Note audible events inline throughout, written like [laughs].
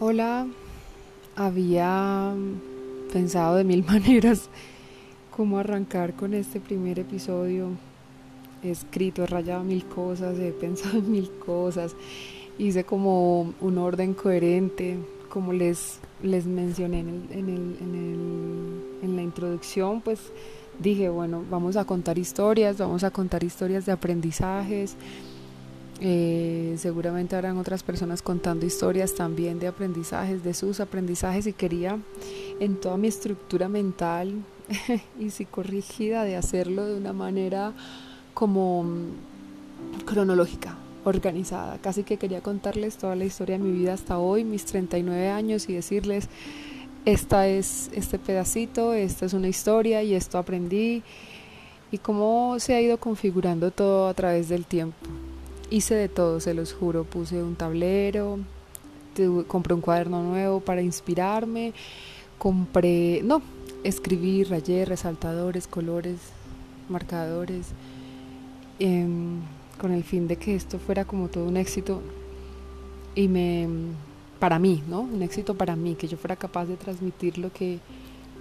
Hola, había pensado de mil [laughs] maneras cómo arrancar con este primer episodio. He escrito, he rayado mil cosas, he pensado en mil cosas, hice como un orden coherente, como les, les mencioné en, en, el, en, el, en la introducción, pues dije, bueno, vamos a contar historias, vamos a contar historias de aprendizajes eh, seguramente habrán otras personas contando historias también de aprendizajes, de sus aprendizajes y quería en toda mi estructura mental [laughs] y psicorrígida de hacerlo de una manera como mm, cronológica, organizada. Casi que quería contarles toda la historia de mi vida hasta hoy, mis 39 años y decirles, esta es este pedacito, esta es una historia y esto aprendí y cómo se ha ido configurando todo a través del tiempo. Hice de todo, se los juro. Puse un tablero, compré un cuaderno nuevo para inspirarme, compré, no, escribí, rayé, resaltadores, colores, marcadores, em, con el fin de que esto fuera como todo un éxito y me, para mí, ¿no? Un éxito para mí, que yo fuera capaz de transmitir lo que,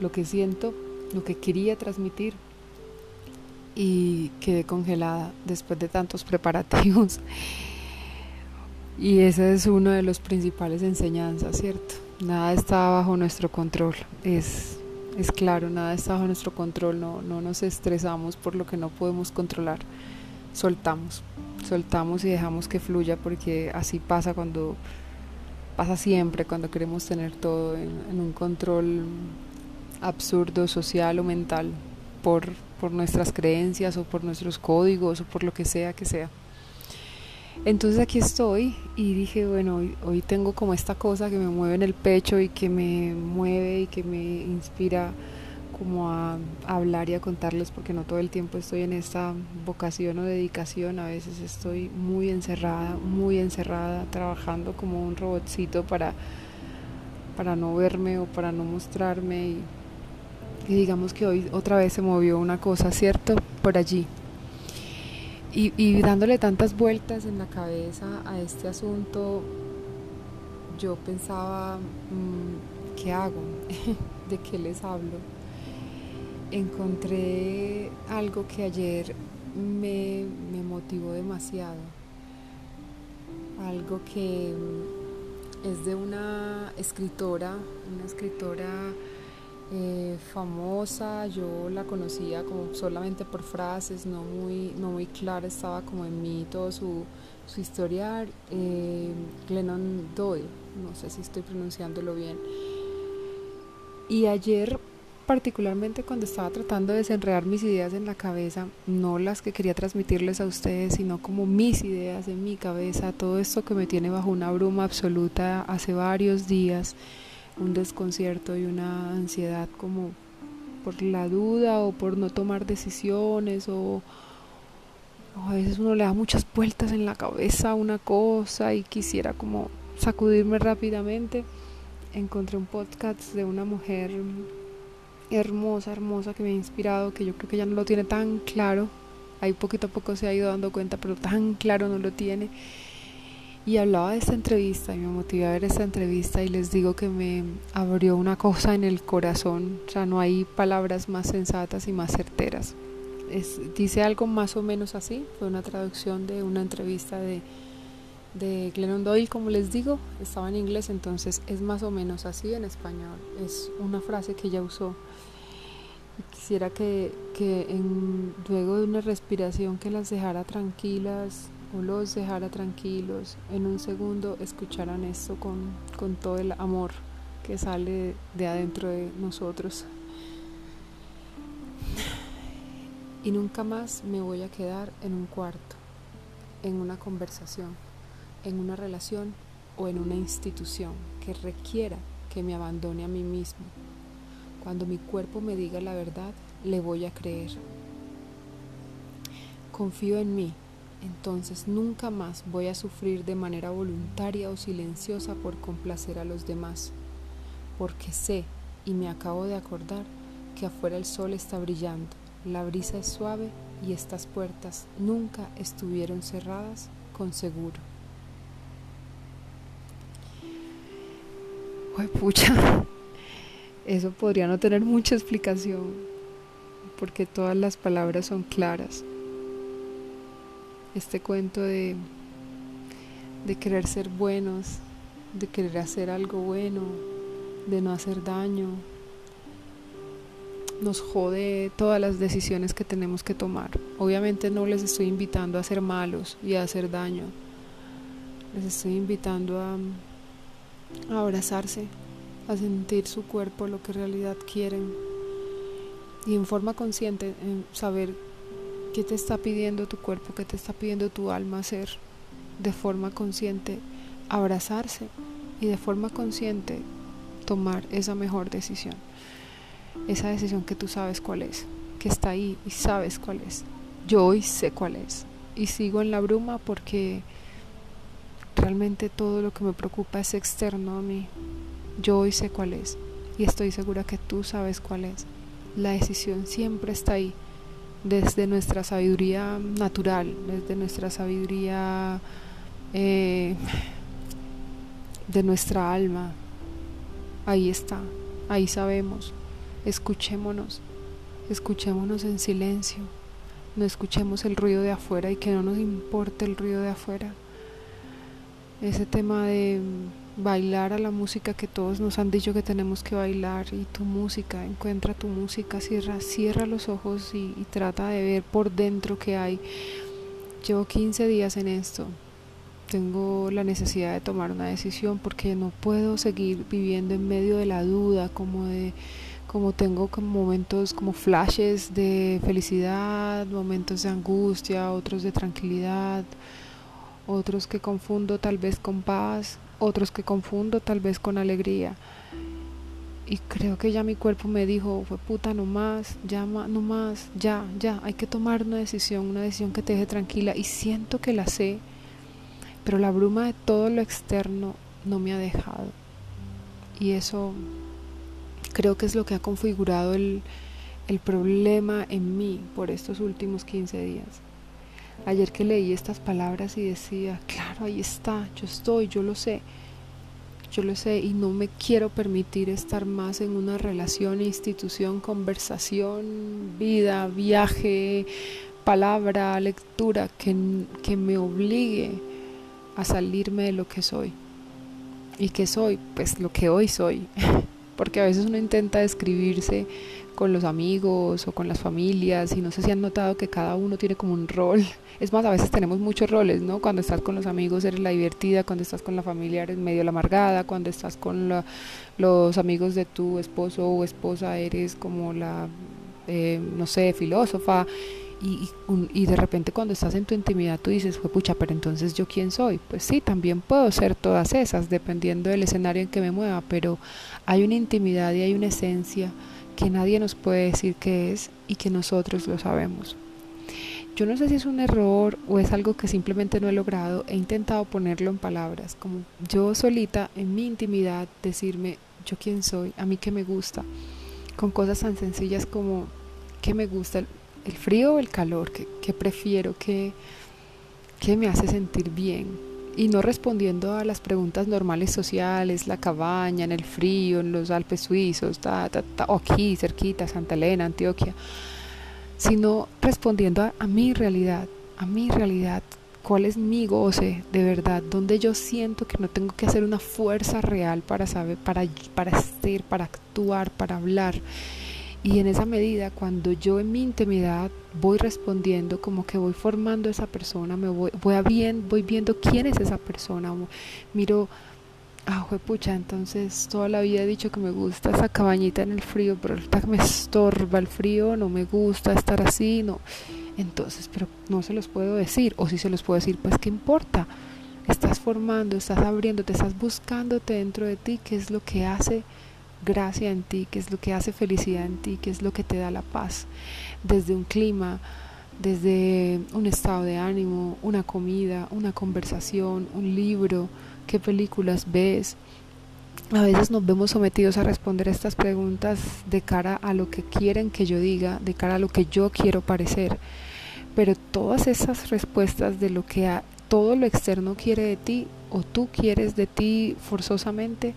lo que siento, lo que quería transmitir y quedé congelada después de tantos preparativos. Y ese es uno de los principales enseñanzas, ¿cierto? Nada está bajo nuestro control, es, es claro, nada está bajo nuestro control, no, no nos estresamos por lo que no podemos controlar, soltamos, soltamos y dejamos que fluya porque así pasa cuando, pasa siempre cuando queremos tener todo en, en un control absurdo, social o mental por por nuestras creencias o por nuestros códigos o por lo que sea que sea. Entonces aquí estoy y dije, bueno, hoy, tengo como esta cosa que me mueve en el pecho y que me mueve y que me inspira como a, hablar y a contarles porque no todo el tiempo estoy en esta vocación o dedicación, a veces estoy muy encerrada, muy encerrada, trabajando como un robotcito para, para no verme o para no mostrarme y y digamos que hoy otra vez se movió una cosa, ¿cierto? Por allí. Y, dándole tantas vueltas en la cabeza a este asunto, yo pensaba, mm, ¿qué hago? [laughs] ¿De qué les hablo? Encontré algo que ayer me, me motivó demasiado. Algo que mm, es de una escritora, una escritora eh, famosa, yo la conocía como solamente por frases, no muy, no muy clara estaba como en mí todo su, su historial, eh, Glennon Doyle, no sé si estoy pronunciándolo bien. Y ayer, particularmente cuando estaba tratando de desenredar mis ideas en la cabeza, no las que quería transmitirles a ustedes, sino como mis ideas en mi cabeza, todo esto que me tiene bajo una bruma absoluta hace varios días, un desconcierto y una ansiedad como por la duda o por no tomar decisiones o, a veces uno le da muchas vueltas en la cabeza a una cosa y quisiera como sacudirme rápidamente. Encontré un podcast de una mujer hermosa, hermosa que me ha inspirado, que yo creo que ya no lo tiene tan claro. Ahí poquito a poco se ha ido dando cuenta, pero tan claro no lo tiene y hablaba de esta entrevista y me motivé a ver esta entrevista y les digo que me abrió una cosa en el corazón, o sea, no hay palabras más sensatas y más certeras. Es, dice algo más o menos así, fue una traducción de una entrevista de, de Glennon Doyle, como les digo, estaba en inglés, entonces es más o menos así en español, es una frase que ella usó. Quisiera que, que en, luego de una respiración que las dejara tranquilas, o los dejara tranquilos, en un segundo escucharan esto con, con todo el amor que sale de adentro de nosotros. Y nunca más me voy a quedar en un cuarto, en una conversación, en una relación o en una institución que requiera que me abandone a mí mismo. Cuando mi cuerpo me diga la verdad, le voy a creer. Confío en mí entonces nunca más voy a sufrir de manera voluntaria o silenciosa por complacer a los demás, porque sé y me acabo de acordar que afuera el sol está brillando, la brisa es suave y estas puertas nunca estuvieron cerradas con seguro. pucha, [laughs] eso podría no tener mucha explicación, porque todas las palabras son claras. Este cuento de, de querer ser buenos, de querer hacer algo bueno, de no hacer daño, nos jode todas las decisiones que tenemos que tomar. Obviamente no les estoy invitando a ser malos y a hacer daño. Les estoy invitando a, a abrazarse, a sentir su cuerpo, lo que en realidad quieren. Y en forma consciente, en saber qué te está pidiendo tu cuerpo, qué te está pidiendo tu alma hacer. De forma consciente, abrazarse y de forma consciente tomar esa mejor decisión esa decisión que tú sabes cuál es, que está ahí y sabes cuál es. Yo hoy sé cuál es y sigo en la bruma porque realmente todo lo que me preocupa es externo a mí. Yo hoy sé cuál es y estoy segura que tú sabes cuál es. La decisión siempre está ahí, desde nuestra sabiduría natural, desde nuestra sabiduría eh, de nuestra alma. Ahí está, ahí sabemos. Escuchémonos, escuchémonos en silencio, no escuchemos el ruido de afuera y que no nos importe el ruido de afuera. Ese tema de bailar a la música que todos nos han dicho que tenemos que bailar y tu música, encuentra tu música, cierra, cierra los ojos y, trata de ver por dentro que hay. Llevo 15 días en esto, tengo la necesidad de tomar una decisión porque no puedo seguir viviendo en medio de la duda, como de como tengo como momentos como flashes de felicidad, momentos de angustia, otros de tranquilidad, otros que confundo tal vez con paz, otros que confundo tal vez con alegría. Y creo que ya mi cuerpo me dijo, fue puta, no más, ya no más, ya, ya, hay que tomar una decisión, una decisión que te deje tranquila. Y siento que la sé, pero la bruma de todo lo externo no me ha dejado. Y eso creo que es lo que ha configurado el, el problema en mí por estos últimos 15 días. Ayer que leí estas palabras y decía, claro, ahí está, yo estoy, yo lo sé, yo lo sé y no me quiero permitir estar más en una relación, institución, conversación, vida, viaje, palabra, lectura que, que me obligue a salirme de lo que soy. ¿Y que soy? Pues lo que hoy soy. [laughs] porque a veces uno intenta describirse con los amigos o con las familias y no sé si han notado que cada uno tiene como un rol. [laughs] Es más, a veces tenemos muchos roles, ¿no? Cuando estás con los amigos eres la divertida, cuando estás con la familia eres medio la amargada, cuando estás con los amigos de tu esposo o esposa eres como la, eh, no sé, filósofa. Y, y, de repente cuando estás en tu intimidad tú dices, pucha, pero entonces yo quién soy. Pues sí, también puedo ser todas esas, dependiendo del escenario en que me mueva, pero hay una intimidad y hay una esencia que nadie nos puede decir qué es y que nosotros lo sabemos. Yo no sé si es un error o es algo que simplemente no he logrado, he intentado ponerlo en palabras, como yo solita en mi intimidad decirme yo quién soy, a mí qué me gusta, con cosas tan sencillas como qué me gusta, el frío o el calor, que, prefiero, que, que me hace sentir bien. Y no respondiendo a las preguntas normales sociales, la cabaña, en el frío, en los Alpes suizos, ta, ta, ta, o aquí cerquita, Santa Elena, Antioquia, sino respondiendo a, a mi realidad, a mi realidad, cuál es mi goce de verdad, donde yo siento que no tengo que hacer una fuerza real para saber, para, para ser, para actuar, para hablar y en esa medida, cuando yo en mi intimidad voy respondiendo, como que voy formando esa persona, me voy, voy, a bien, voy viendo quién es esa persona, miro, ah, pucha, entonces toda la vida he dicho que me gusta esa cabañita en el frío, pero ahorita me estorba el frío, no me gusta estar así, no. Entonces, pero no se los puedo decir, o si se los puedo decir, pues qué importa. Estás formando, estás abriendo, te estás buscándote dentro de ti, qué es lo que hace gracia en ti, qué es lo que hace felicidad en ti, qué es lo que te da la paz, desde un clima, desde un estado de ánimo, una comida, una conversación, un libro, qué películas ves. A veces nos vemos sometidos a responder estas preguntas de cara a lo que quieren que yo diga, de cara a lo que yo quiero parecer. Pero todas esas respuestas de lo que todo lo externo quiere de ti o tú quieres de ti forzosamente,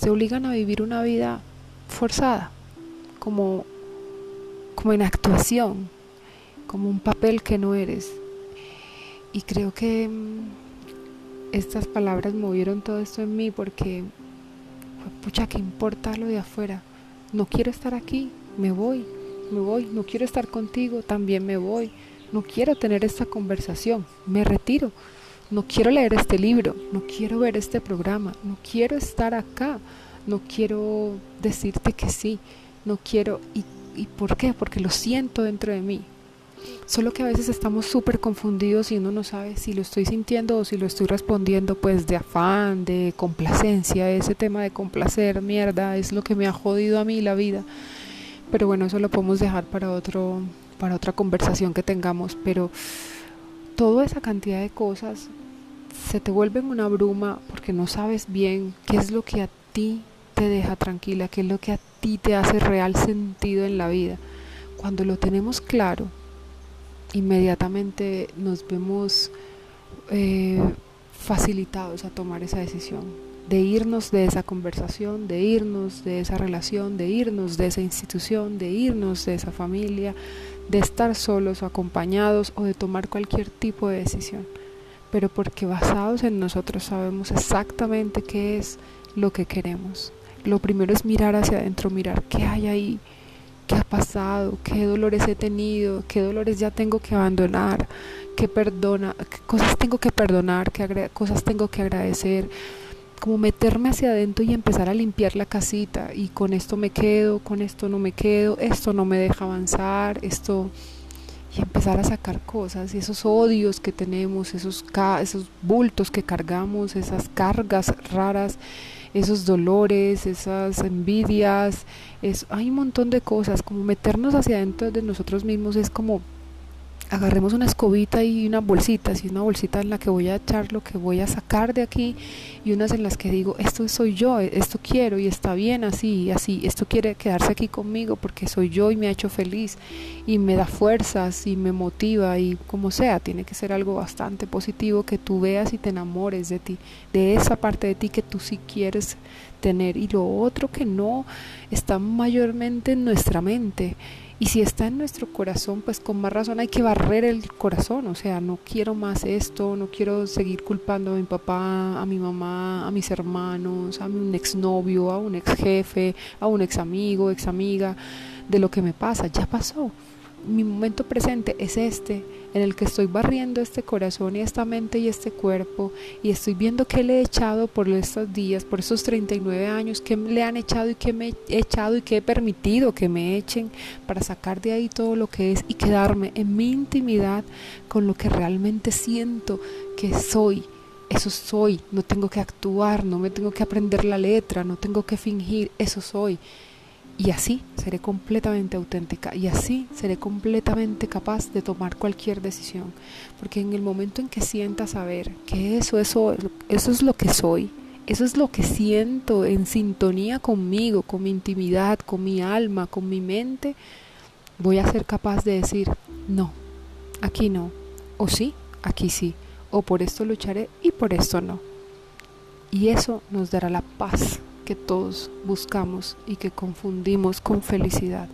te obligan a vivir una vida forzada, como, como en actuación, como un papel que no eres. Y creo que mm, estas palabras movieron todo esto en mí porque, pucha, ¿qué importa lo de afuera? No quiero estar aquí, me voy, me voy, no quiero estar contigo, también me voy, no quiero tener esta conversación, me retiro, no quiero leer este libro, no quiero ver este programa, no quiero estar acá, no quiero decirte que sí, no quiero, ¿y, por qué? Porque lo siento dentro de mí. Solo que a veces estamos súper confundidos y uno no sabe si lo estoy sintiendo o si lo estoy respondiendo pues de afán, de complacencia. Ese tema de complacer, mierda, es lo que me ha jodido a mí la vida pero bueno, eso lo podemos dejar para otro para otra conversación que tengamos, pero toda esa cantidad de cosas se te vuelven una bruma porque no sabes bien qué es lo que a ti te deja tranquila, qué es lo que a ti te hace real sentido en la vida. Cuando lo tenemos claro, inmediatamente nos vemos eh, facilitados a tomar esa decisión de irnos de esa conversación, de irnos de esa relación, de irnos de esa institución, de irnos de esa familia, de estar solos o acompañados o de tomar cualquier tipo de decisión. Pero porque basados en nosotros sabemos exactamente qué es lo que queremos. Lo primero es mirar hacia adentro, mirar qué hay ahí, qué ha pasado, qué dolores he tenido, qué dolores ya tengo que abandonar, qué perdona, cosas tengo que perdonar, qué cosas tengo que agradecer como meterme hacia adentro y empezar a limpiar la casita y con esto me quedo, con esto no me quedo, esto no me deja avanzar, esto y empezar a sacar cosas y esos odios que tenemos, esos esos bultos que cargamos, esas cargas raras, esos dolores, esas envidias, es, hay un montón de cosas, como meternos hacia adentro de nosotros mismos es como agarremos una escobita y una bolsita, así una bolsita en la que voy a echar lo que voy a sacar de aquí y unas en las que digo, esto soy yo, esto quiero y está bien así, así, esto quiere quedarse aquí conmigo porque soy yo y me ha hecho feliz y me da fuerzas y me motiva y como sea, tiene que ser algo bastante positivo que tú veas y te enamores de ti, de esa parte de ti que tú sí quieres tener y lo otro que no está mayormente en nuestra mente y si está en nuestro corazón, pues con más razón hay que barrer el corazón. O sea, no quiero más esto, no quiero seguir culpando a mi papá, a mi mamá, a mis hermanos, a un exnovio, a un ex jefe, a un ex amigo, ex amiga, de lo que me pasa. Ya pasó mi momento presente es este, en el que estoy barriendo este corazón y esta mente y este cuerpo y estoy viendo qué le he echado por estos días, por estos 39 años, qué le han echado y qué me he echado y qué he permitido que me echen para sacar de ahí todo lo que es y quedarme en mi intimidad con lo que realmente siento que soy. Eso soy, no tengo que actuar, no me tengo que aprender la letra, no tengo que fingir, eso soy. Y así seré completamente auténtica y así seré completamente capaz de tomar cualquier decisión. Porque en el momento en que sienta saber que eso, eso, eso es lo que soy, eso es lo que siento en sintonía conmigo, con mi intimidad, con mi alma, con mi mente, voy a ser capaz de decir, no, aquí no, o sí, aquí sí, o por esto lucharé y por esto no. Y eso nos dará la paz que todos buscamos y que confundimos con felicidad.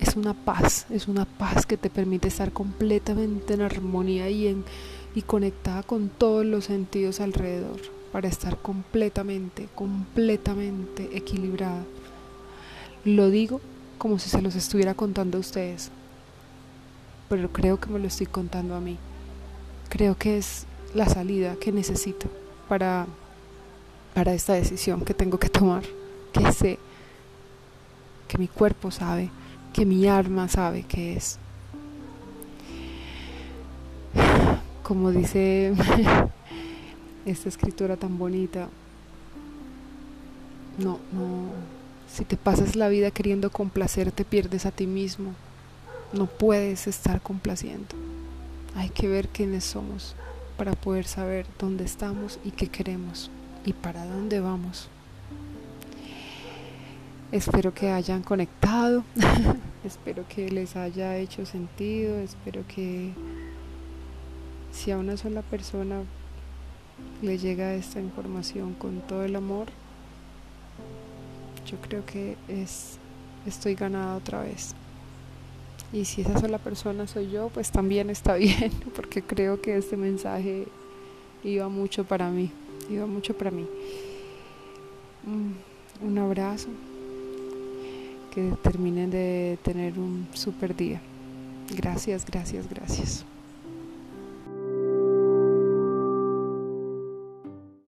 Es una paz, es una paz que te permite estar completamente en armonía y, en, y conectada con todos los sentidos alrededor para estar completamente, completamente equilibrada. Lo digo como si se los estuviera contando a ustedes, pero creo que me lo estoy contando a mí. Creo que es la salida que necesito para para esta decisión que tengo que tomar, que sé, que mi cuerpo sabe, que mi alma sabe que es. Como dice [laughs] esta escritora tan bonita, no, no, si te pasas la vida queriendo complacer, te pierdes a ti mismo. No puedes estar complaciendo. Hay que ver quiénes somos para poder saber dónde estamos y qué queremos y para dónde vamos. Espero que hayan conectado, [laughs] espero que les haya hecho sentido, espero que si a una sola persona le llega esta información con todo el amor, Yo creo que es estoy ganada otra vez. Y si esa sola persona soy yo, pues también está [laughs] bien, porque creo que este mensaje iba mucho para mí, iba mucho para mí. Mm, un abrazo, que terminen de tener un super día. Gracias, gracias, gracias.